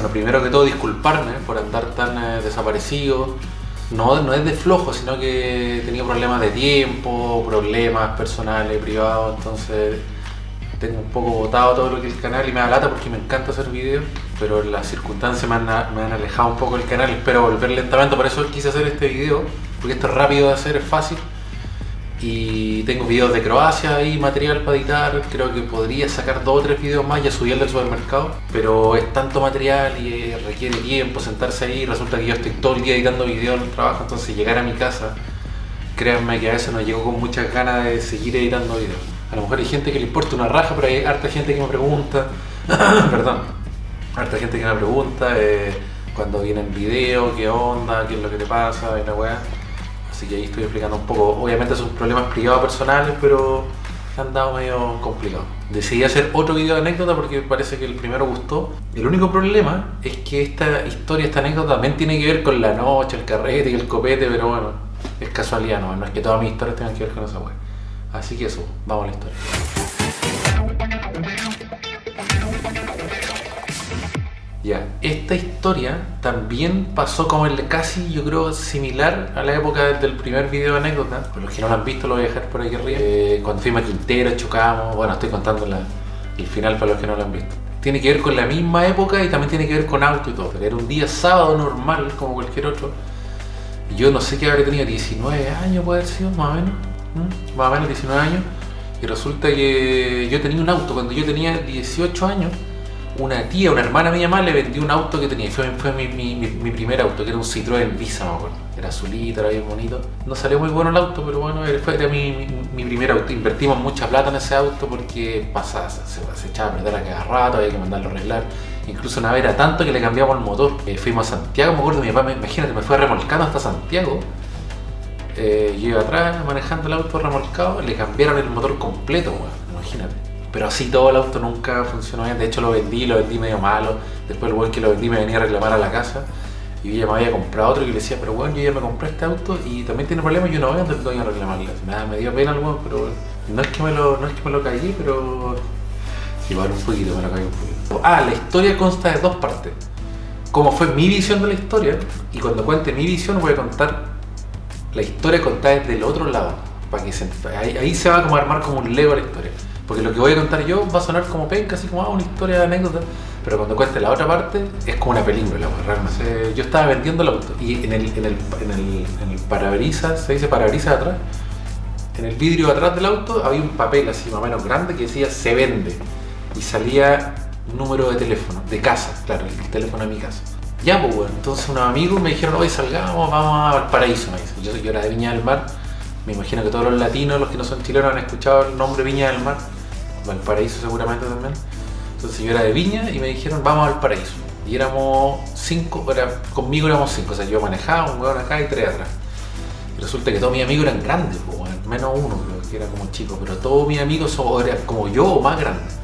Bueno, primero que todo disculparme por andar tan eh, desaparecido. No, no es de flojo, sino que tenía problemas de tiempo, problemas personales, privados, entonces tengo un poco botado todo lo que es el canal y me da lata porque me encanta hacer videos, pero las circunstancias me han, me han alejado un poco del canal, espero volver lentamente, por eso quise hacer este video, porque esto es rápido de hacer, es fácil. Y tengo videos de Croacia ahí, material para editar, creo que podría sacar dos o tres videos más, ya subí el del supermercado, pero es tanto material y requiere tiempo sentarse ahí, resulta que yo estoy todo el día editando videos en el trabajo, entonces llegar a mi casa, créanme que a veces no llego con muchas ganas de seguir editando videos. A lo mejor hay gente que le importa una raja, pero hay harta gente que me pregunta, perdón, harta gente que me pregunta eh, cuando viene el video, qué onda, qué es lo que te pasa, y la weá. Así que ahí estoy explicando un poco. Obviamente son problemas privados personales, pero han dado medio complicado. Decidí hacer otro video de anécdota porque parece que el primero gustó. El único problema es que esta historia, esta anécdota también tiene que ver con la noche, el carrete y el copete, pero bueno, es casualidad, no, no es que todas mis historias tengan que ver con esa wea. Así que eso, vamos a la historia. Ya, esta historia también pasó como el casi, yo creo, similar a la época del primer video de anécdota. Por los que no lo han visto, lo voy a dejar por aquí arriba. Eh, cuando fuimos a Quintero, chocamos. Bueno, estoy contando la- el final para los que no lo han visto. Tiene que ver con la misma época y también tiene que ver con auto y todo. Era un día sábado normal, como cualquier otro. Yo no sé qué habría tenido, 19 años puede haber sido, más o menos. ¿Mm? Más o menos 19 años. Y resulta que yo tenía un auto cuando yo tenía 18 años. Una tía, una hermana mía más, le vendió un auto que tenía. Fue, mi, primer auto, que era un Citroën Visa, me. Era azulito, era bien bonito. No salió muy bueno el auto, pero bueno, fue- era mi, primer auto. Invertimos mucha plata en ese auto porque pasaba, se, echaba a perder a cada rato, había que mandarlo a arreglar. Incluso una vez era tanto que le cambiamos el motor. Fuimos a Santiago, me acuerdo, mi papá, me- imagínate, me fue remolcando hasta Santiago. Eh, yo iba atrás manejando el auto remolcado, le cambiaron el motor completo, weón, imagínate. Pero así todo el auto nunca funcionó bien. De hecho lo vendí, lo vendí medio malo. Después el weón que lo vendí me venía a reclamar a la casa. Y yo ya me había comprado otro y le decía, pero bueno, yo ya me compré este auto y también tiene problemas, yo no voy a andar a reclamarle. Me dio pena el pero no es que me lo, no es que me lo caí, pero igual un poquito, me lo caí un poquito. Ah, la historia consta de dos partes. Como fue mi visión de la historia, y cuando cuente mi visión voy a contar la historia contada desde el otro lado. Para que ahí se va como a armar como un lego la historia. Porque lo que voy a contar yo va a sonar como penca, así como ah, una historia de anécdota. Pero cuando cuente la otra parte, es como una película, realmente. Yo estaba vendiendo el auto y en el, en el, en el, en el parabrisas, se dice parabrisas atrás, en el vidrio atrás del auto había un papel así más o menos grande que decía se vende. Y salía número de teléfono, de casa, claro, el teléfono de mi casa. Ya, pues bueno, entonces unos amigos me dijeron, hoy salgamos, vamos a Valparaíso, me dicen. Yo, yo era de Viña del Mar, me imagino que todos los latinos, los que no son chilenos, han escuchado el nombre Viña del Mar, Valparaíso seguramente también. Entonces yo era de Viña y me dijeron, vamos a Valparaíso. Y éramos cinco, era, conmigo éramos cinco, o sea, yo manejaba, un hueón acá y tres atrás. Y resulta que todos mis amigos eran grandes, bueno, menos uno que era como chico, pero todos mis amigos son, eran como yo o más grandes.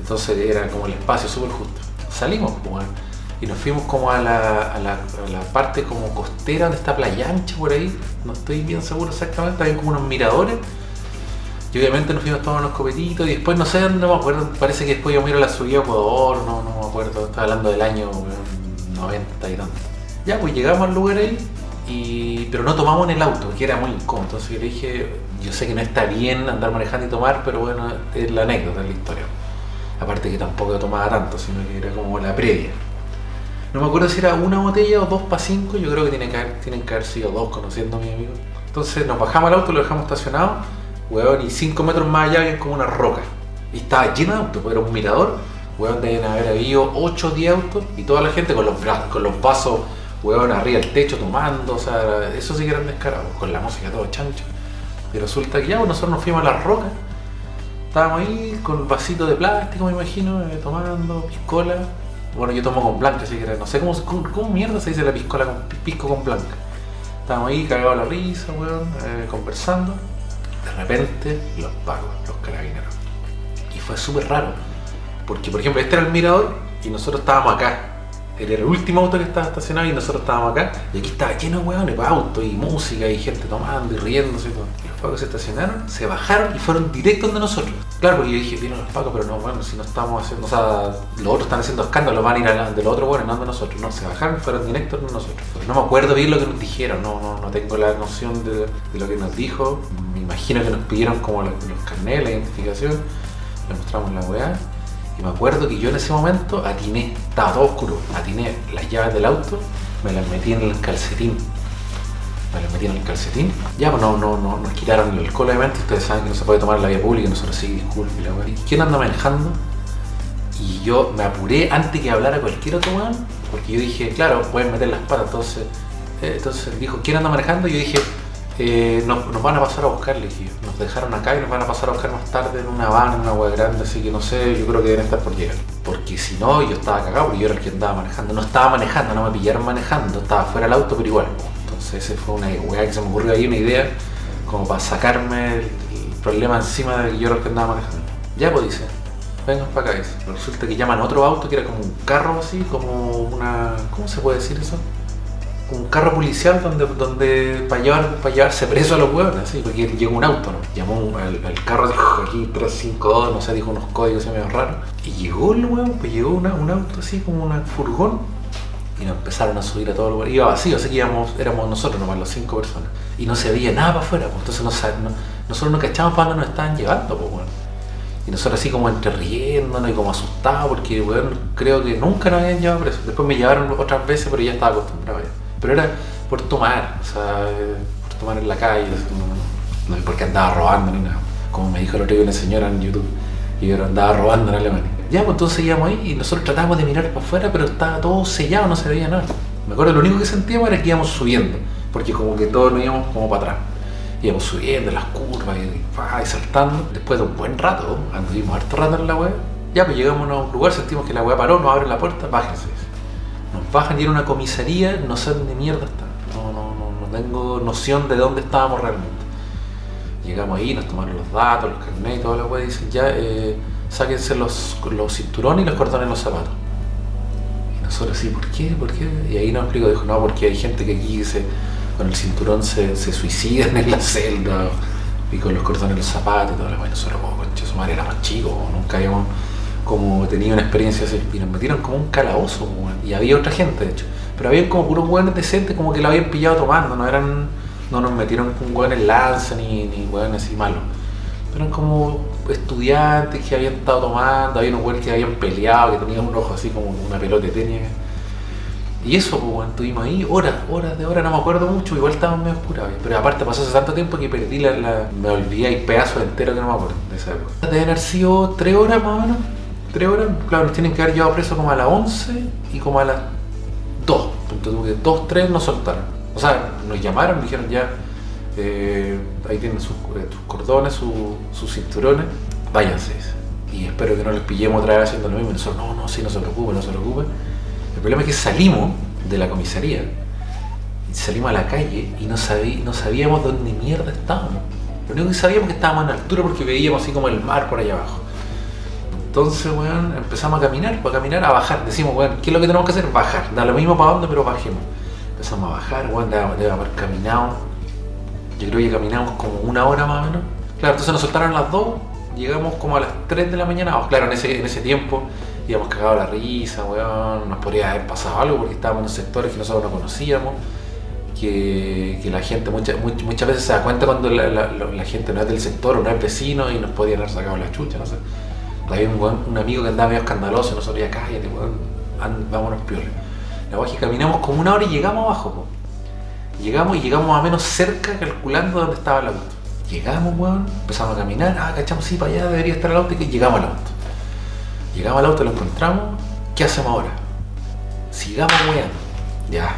Entonces era como el espacio súper justo. Salimos, y nos fuimos como a la, a, la, a la parte como costera donde está Playa Ancha por ahí. No estoy bien seguro exactamente, había como unos miradores. Y obviamente nos fuimos a tomar unos copetitos y después no sé, no me acuerdo, parece que después yo miro la subida a Ecuador, no, no me acuerdo, estaba hablando del año weón, 90 y tanto. Ya, pues llegamos al lugar ahí, y, pero no tomamos en el auto, que era muy incómodo. Entonces yo le dije, yo sé que no está bien andar manejando y tomar, pero bueno, es la anécdota, es la historia. Aparte que tampoco tomaba tanto, sino que era como la previa. No me acuerdo si era una botella o dos para cinco, yo creo que tienen que, haber, tienen que haber sido dos, conociendo a mi amigo. Entonces nos bajamos al auto, lo dejamos estacionado, weón, y cinco metros más allá había como una roca. Y estaba lleno de autos, era un mirador, weón, deben haber habido 8 o 10 autos, y toda la gente con los, bra- con los vasos, weón, arriba del techo tomando, o sea, eso sí que eran descarados, con la música todo chancho. Y resulta que ya, nosotros nos fuimos a la roca, estábamos ahí con vasitos de plástico, me imagino, eh, tomando piscola. Bueno, yo tomo con blanca, así que no sé cómo, cómo, cómo mierda se dice la piscola con pisco con blanca. Estábamos ahí cagados la risa, weón, eh, conversando. De repente, los pagos, los carabineros. Y fue súper raro. Porque, por ejemplo, este era el mirador y nosotros estábamos acá. Era el último auto que estaba estacionado y nosotros estábamos acá. Y aquí estaba lleno de weones, pues, autos y música y gente tomando y riéndose y todo. Y los pagos se estacionaron, se bajaron y fueron directos de nosotros. Claro, porque yo dije, vino los pacos, pero no, bueno, si no estamos haciendo, o sea, los otros están haciendo escándalo, van a ir a, de los otros, bueno, no de nosotros, no, se bajaron, fueron directos, no nosotros. no me acuerdo bien lo que nos dijeron, no, no, no tengo la noción de, de lo que nos dijo, imagino que nos pidieron como los, los carnets, la identificación, le mostramos la weá, y me acuerdo que yo en ese momento atiné, estaba oscuro, atiné las llaves del auto, me las metí en el calcetín me lo metí en el calcetín. Ya, pues no, no, no, nos quitaron el alcohol, obviamente. Ustedes saben que no se puede tomar la vía pública, nosotros sí, disculpe. La ¿Quién anda manejando? Y yo me apuré antes que hablara cualquier otro man, porque yo dije, claro, pueden meter las patas. Entonces, eh, entonces dijo, ¿quién anda manejando? Y yo dije, eh, nos, van a pasar a buscar, le dije, nos dejaron acá y nos van a pasar a buscar más tarde en una van, en una hueá grande, así que no sé, yo creo que deben estar por llegar. Porque si no, yo estaba cagado, porque yo era el que andaba manejando. No estaba manejando, no me pillaron manejando, estaba fuera del auto, pero igual. Entonces, esa fue una weá que se me ocurrió ahí, una idea, como para sacarme el, problema encima de que yo era el que andaba manejando. Ya, pues dice, vengan para acá, dice. Resulta que llaman otro auto que era como un carro así, como una. ¿Cómo se puede decir eso? Un carro policial donde, donde para, llevar, para llevarse preso a los huevos, así, porque llegó un auto, ¿no? Llamó al, carro, dijo aquí 352, no sé, dijo unos códigos medio raros. Y llegó el huevo, pues llegó un auto así como un furgón y nos empezaron a subir a todo el lugar. Iba vacío, así que íbamos, éramos nosotros nomás, las cinco personas. Y no se veía nada para afuera, pues, entonces no, nosotros no cachábamos para dónde nos estaban llevando, pues bueno. Y nosotros así como entre riéndonos y como asustados, porque bueno, creo que nunca nos habían llevado preso. Después me llevaron otras veces, pero ya estaba acostumbrado ya. Pero era por tomar, o sea, por tomar en la calle, no, no, porque andaba robando ni nada. Como me dijo el otro día una señora en YouTube, y yo andaba robando en Alemania. Ya, pues entonces íbamos ahí y nosotros tratábamos de mirar para afuera, pero estaba todo sellado, no se veía nada. Me acuerdo, lo único que sentíamos era que íbamos subiendo, porque como que todos nos íbamos como para atrás. Íbamos subiendo las curvas y, saltando. Después de un buen rato, anduvimos harto rato en la web, ya pues llegamos a un lugar, sentimos que la web paró, nos abre la puerta, bájense bajan y era una comisaría, no sé dónde mierda está. No, no, no, no tengo noción de dónde estábamos realmente. Llegamos ahí, nos tomaron los datos, los carnets y toda la weá, dicen ya, eh, sáquense los, los cinturones y los cordones los zapatos. Y nosotros sí, ¿por qué? ¿Por qué? Y ahí nos explicó, dijo, no, porque hay gente que aquí se, con el cinturón se, se suicidan en la celda y con los cordones en los zapatos y toda la weá. Nosotros, como, concha, su madre era chico, nunca habíamos como tenía una experiencia así, y nos metieron como un calabozo, y había otra gente, de hecho. Pero había como puros hueones decentes, como que lo habían pillado tomando, no eran, no nos metieron con hueones lanza ni, ni hueones así malos. Eran como estudiantes que habían estado tomando, había unos hueones que habían peleado, que tenían un ojo así como una pelota de. Y eso, pues, estuvimos ahí horas, horas de horas, no me acuerdo mucho, igual estábamos medio oscurados. Pero aparte pasó hace tanto tiempo que perdí la, me olvidé, hay pedazos enteros que no me acuerdo de esa época. Deben haber sido tres horas más o menos tres horas, claro, nos tienen que haber llevado preso como a las 11 y como a las 2. Entonces, 2, 3 nos soltaron. O sea, nos llamaron, dijeron ya, eh, ahí tienen sus, eh, cordones, sus cinturones, váyanse. Y espero que no les pillemos otra vez haciendo lo mismo. Y nosotros, no, no, sí, no se preocupe, no se preocupe. El problema es que salimos de la comisaría, salimos a la calle y no, no sabíamos dónde mierda estábamos. Lo único que sabíamos que estábamos en altura porque veíamos así como el mar por allá abajo. Entonces, weón, empezamos a caminar, a caminar, a bajar. Decimos, weón, ¿qué es lo que tenemos que hacer? Bajar. Da lo mismo para dónde, pero bajemos. Empezamos a bajar, weón, debe haber caminado. Yo creo que caminamos como una hora más o menos. Claro, entonces nos soltaron las dos, llegamos como a las 3 de la mañana. Claro, en ese, en ese tiempo íbamos cagado la risa, weón, nos podría haber pasado algo porque estábamos en sectores que nosotros no conocíamos. Que, que, la gente muchas, muchas veces se da cuenta cuando la, la, gente no es del sector o no es vecino y nos podían haber sacado la chucha, no sé había un, amigo que andaba medio escandaloso, nosotros ya cállate, weón, vámonos piola. La verdad es que caminamos como una hora y llegamos abajo, Llegamos y llegamos a menos cerca calculando dónde estaba el auto. Llegamos, weón, empezamos a caminar, ah, cachamos, sí, para allá debería estar el auto y llegamos al auto. Llegamos al auto, lo encontramos, ¿qué hacemos ahora? Sigamos weón. Ya,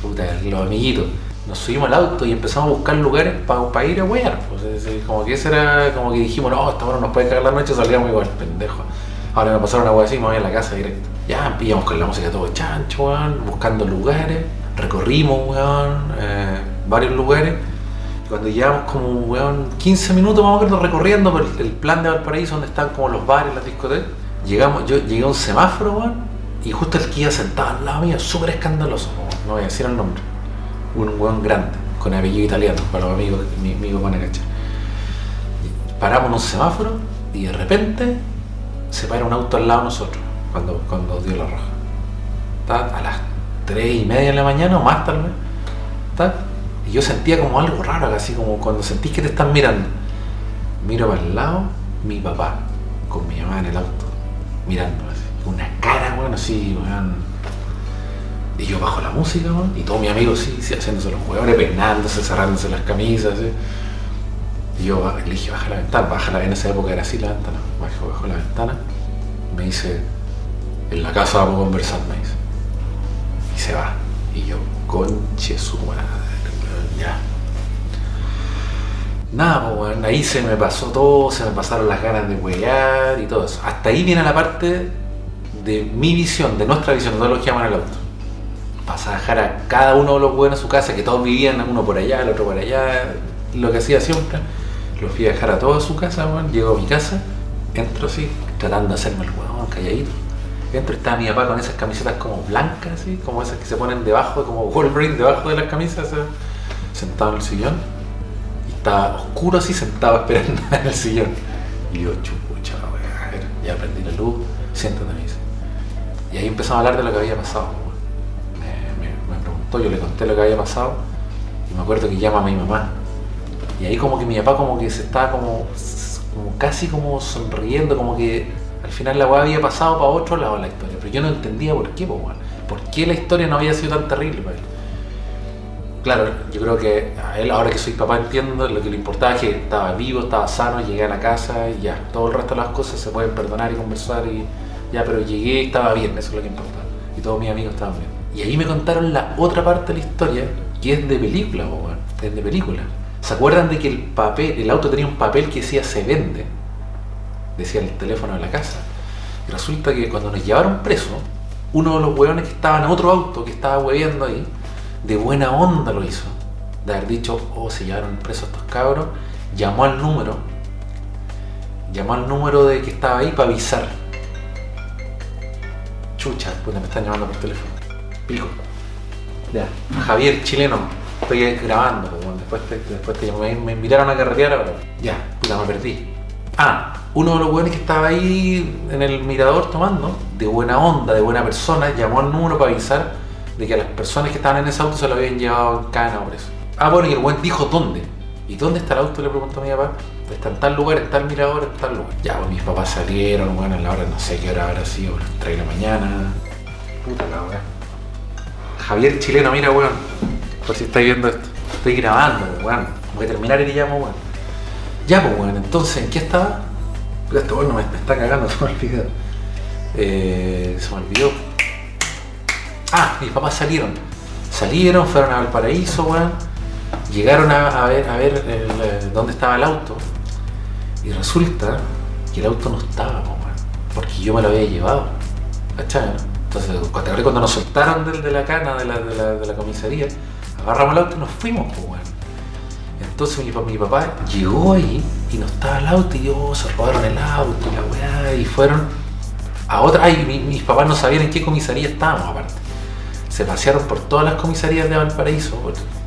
puta, los amiguitos nos subimos al auto y empezamos a buscar lugares para ir a wear. Pues, como que ese era, como que dijimos, no, esta hora nos puede cagar la noche, salíamos igual, pendejo. Ahora me pasaron una wea así, me voy a la casa directo. Ya pillamos con la música todo chancho, weón, buscando lugares, recorrimos, weón, eh, varios lugares. Cuando llevamos como, weón, 15 minutos más o menos recorriendo por el, plan de Valparaíso, donde están como los bares, las discotecas, llegamos, yo llegué a un semáforo, weón, y justo el que iba sentado al lado mío, súper escandaloso, no voy a decir el nombre un hueón grande, con apellido italiano, para los amigos, mi amigo van a cachar. Paramos en un semáforo y de repente se para un auto al lado de nosotros cuando, cuando dio la roja. A las 3 y media de la mañana o más tal vez. Y yo sentía como algo raro, así como cuando sentís que te están mirando. Miro para el lado, mi papá, con mi mamá en el auto, mirando así. Una cara, bueno, así, weón. Y yo bajo la música, weón, y todos mis amigos sí, sí haciéndose los huevones, peinándose, cerrándose las camisas, así. Y yo le dije, baja la ventana, baja la en esa época era así la ventana, bajo, bajo la ventana, me dice, en la casa vamos a conversar, me dice. Y se va. Y yo, conche su madre, ya. Nada, pues, ahí se me pasó todo, se me pasaron las ganas de huear y todo eso. Hasta ahí viene la parte de mi visión, de nuestra visión, de todos los que llaman al auto. A dejar a cada uno de los hueones en su casa, que todos vivían, uno por allá, el otro por allá, lo que hacía siempre. Los fui a dejar a todos a su casa, weón. Llego a mi casa, entro así, tratando de hacerme el huevón, calladito. Entro y estaba mi papá con esas camisetas como blancas, así, como esas que se ponen debajo, como Wolverine debajo de las camisas, sentado en el sillón. Y estaba oscuro así, sentado esperando en el sillón. Y yo, chupucha, a ya prendí la luz, siéntate, me dice. Y ahí empezamos a hablar de lo que había pasado. Yo le conté lo que había pasado. Y me acuerdo que llama a mi mamá. Y ahí como que mi papá como que se estaba como, como casi como sonriendo, como que al final la weá había pasado para otro lado la historia. Pero yo no entendía por qué. ¿Por qué la historia no había sido tan terrible para él? Claro, yo creo que a él, ahora que soy papá, entiendo lo que le importaba es que estaba vivo, estaba sano, llegué a la casa y ya. Todo el resto de las cosas se pueden perdonar y conversar y ya, pero llegué y estaba bien, eso es lo que importaba. Y todos mis amigos estaban bien. Y ahí me contaron la otra parte de la historia, que es de película, weón. Es de película. ¿Se acuerdan de que el papel, el auto tenía un papel que decía se vende? Decía el teléfono de la casa. Y resulta que cuando nos llevaron preso, uno de los hueones que estaban en otro auto que estaba hueveando ahí, de buena onda lo hizo. De haber dicho, oh, se llevaron presos estos cabros, llamó al número, llamó al número de que estaba ahí para avisar. Chucha, puta, me están llamando por teléfono. Pico. Ya. Javier, chileno, estoy grabando, después te, después te me, me invitaron a carretear ahora. Ya, puta, me perdí. Ah, uno de los buenos que estaba ahí en el mirador tomando, de buena onda, de buena persona, llamó al número para avisar de que a las personas que estaban en ese auto se lo habían llevado en cana o preso. Ah, bueno, y el buen dijo dónde. ¿Y dónde está el auto? Le preguntó a mi papá. Está en tal lugar, en tal mirador, en tal lugar. Ya, pues mis papás salieron, bueno, a la hora, no sé qué hora habrá sido, las 3 de la mañana. Puta la weá. Javier Chileno, mira, weón. Por si estáis viendo esto. Estoy grabando, weón. Voy a terminar y te llamo, weón. Ya, pues, weón. Entonces, ¿en qué estaba? Pero este weón me, me está cagando, se me olvidó. Eh, se me olvidó. Ah, mis papás salieron. Salieron, fueron a Valparaíso, weón. Llegaron a, a ver, a ver eh, dónde estaba el auto. Y resulta que el auto no estaba, weón. Porque yo me lo había llevado. ¿Cachai? Entonces, cuando, nos soltaron del- de, la cana de la, de, la, de la comisaría, agarramos el auto y nos fuimos, pues, weón. Entonces mi, mi papá llegó ahí y no estaba el auto y yo, se robaron el auto y la weá y fueron a otra. Ay, mi- mis papás no sabían en qué comisaría estábamos aparte. Se pasearon por todas las comisarías de Valparaíso,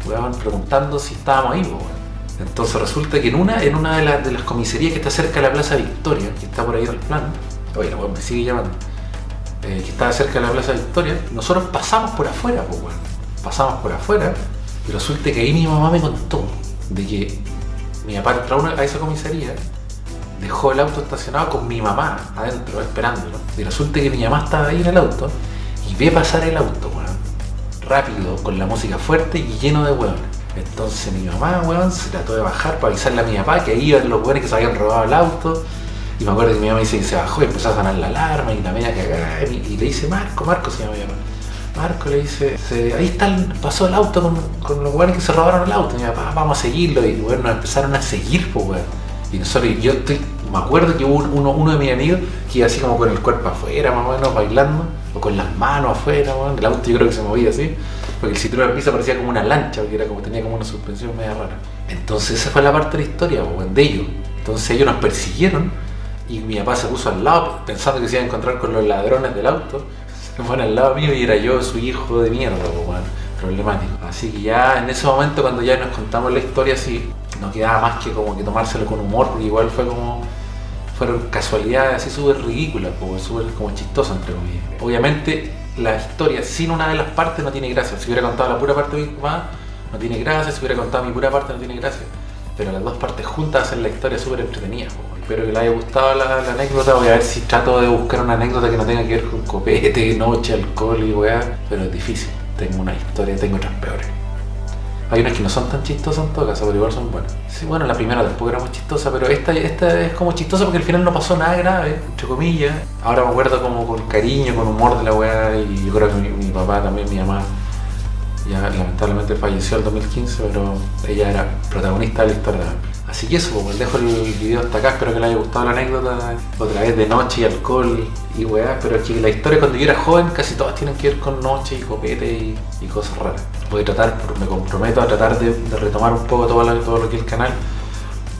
weón, preguntando si estábamos ahí, pues, weón. Entonces resulta que en una, en una de, las- de las comisarías que está cerca de la Plaza Victoria, que está por ahí en el plan, oye, la weón me sigue llamando, eh, que estaba cerca de la Plaza Victoria, nosotros pasamos por afuera, pues, weón. Pasamos por afuera y resulta que ahí mi mamá me contó de que mi papá entró a esa comisaría, dejó el auto estacionado con mi mamá adentro esperándolo. Y resulta que mi mamá estaba ahí en el auto y ve pasar el auto, weón. Rápido, con la música fuerte y lleno de hueones. Entonces mi mamá, weón, se trató de bajar para avisarle a mi papá que ahí iban los hueones que se habían robado el auto. Y me acuerdo que mi mamá dice que se bajó y empezó a sonar la alarma y la media cagada. Y, y le dice, Marco, Marco se llama mi papá. Marco le dice, ahí está, pasó el auto con, con los hueones que se robaron el auto. Y mi papá, vamos a seguirlo. Y bueno, nos empezaron a seguir, pues, weón. Y nosotros, yo estoy, me acuerdo que hubo uno, de mis amigos que iba así como con el cuerpo afuera, más o menos, bailando, o con las manos afuera, weón. El auto yo creo que se movía así, porque el cinturón de piso parecía como una lancha, porque era como, tenía como una suspensión media rara. Entonces esa fue la parte de la historia, weón, de ellos. Entonces ellos nos persiguieron y mi papá se puso al lado pensando que se iba a encontrar con los ladrones del auto. Se pone al lado mío y era yo su hijo de mierda, po, weón, problemático. Así que ya en ese momento cuando ya nos contamos la historia así, no quedaba más que como que tomárselo con humor, porque igual fue como fueron casualidades así súper ridículas, como súper como chistosas entre comillas. Obviamente la historia sin una de las partes no tiene gracia. Si hubiera contado la pura parte de mi mamá, no tiene gracia. Si hubiera contado mi pura parte, no tiene gracia. Pero las dos partes juntas hacen la historia súper entretenida. Espero que les haya gustado la, la anécdota. Voy a ver si trato de buscar una anécdota que no tenga que ver con copete, noche, alcohol y weá. Pero es difícil. Tengo una historia, tengo otras peores. Hay unas que no son tan chistosas en todo caso, pero igual son buenas. Sí, bueno, la primera tampoco era muy chistosa, pero esta, esta es como chistosa porque al final no pasó nada grave, entre comillas. Ahora me acuerdo como con cariño, con humor de la weá, y yo creo que mi, mi papá también, mi mamá, ya lamentablemente falleció el 2015, pero ella era protagonista de la historia. Así que eso, pues dejo el video hasta acá, espero que les haya gustado la anécdota, otra vez de noche y alcohol y weá, pero es que la historia cuando yo era joven casi todas tienen que ver con noche y copete y, cosas raras. Voy a tratar, me comprometo a tratar de, retomar un poco todo lo que es el canal,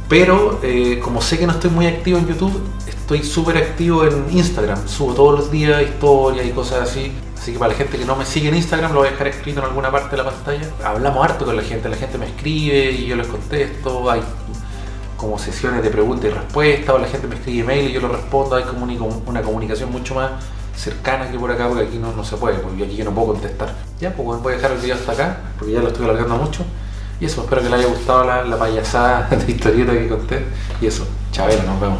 pero eh, como sé que no estoy muy activo en YouTube, estoy súper activo en Instagram. Subo todos los días historias y cosas así. Así que para la gente que no me sigue en Instagram, lo voy a dejar escrito en alguna parte de la pantalla. Hablamos harto con la gente, la gente me escribe y yo les contesto. Hay como sesiones de preguntas y respuestas, o la gente me escribe email y yo lo respondo. Hay como una, comunicación mucho más cercana que por acá, porque aquí no, se puede, porque aquí yo no puedo contestar. Ya, pues voy a dejar el video hasta acá, porque ya lo estoy alargando mucho. Y eso, espero que les haya gustado la, payasada de historieta que conté. Y eso, chavela, nos vemos.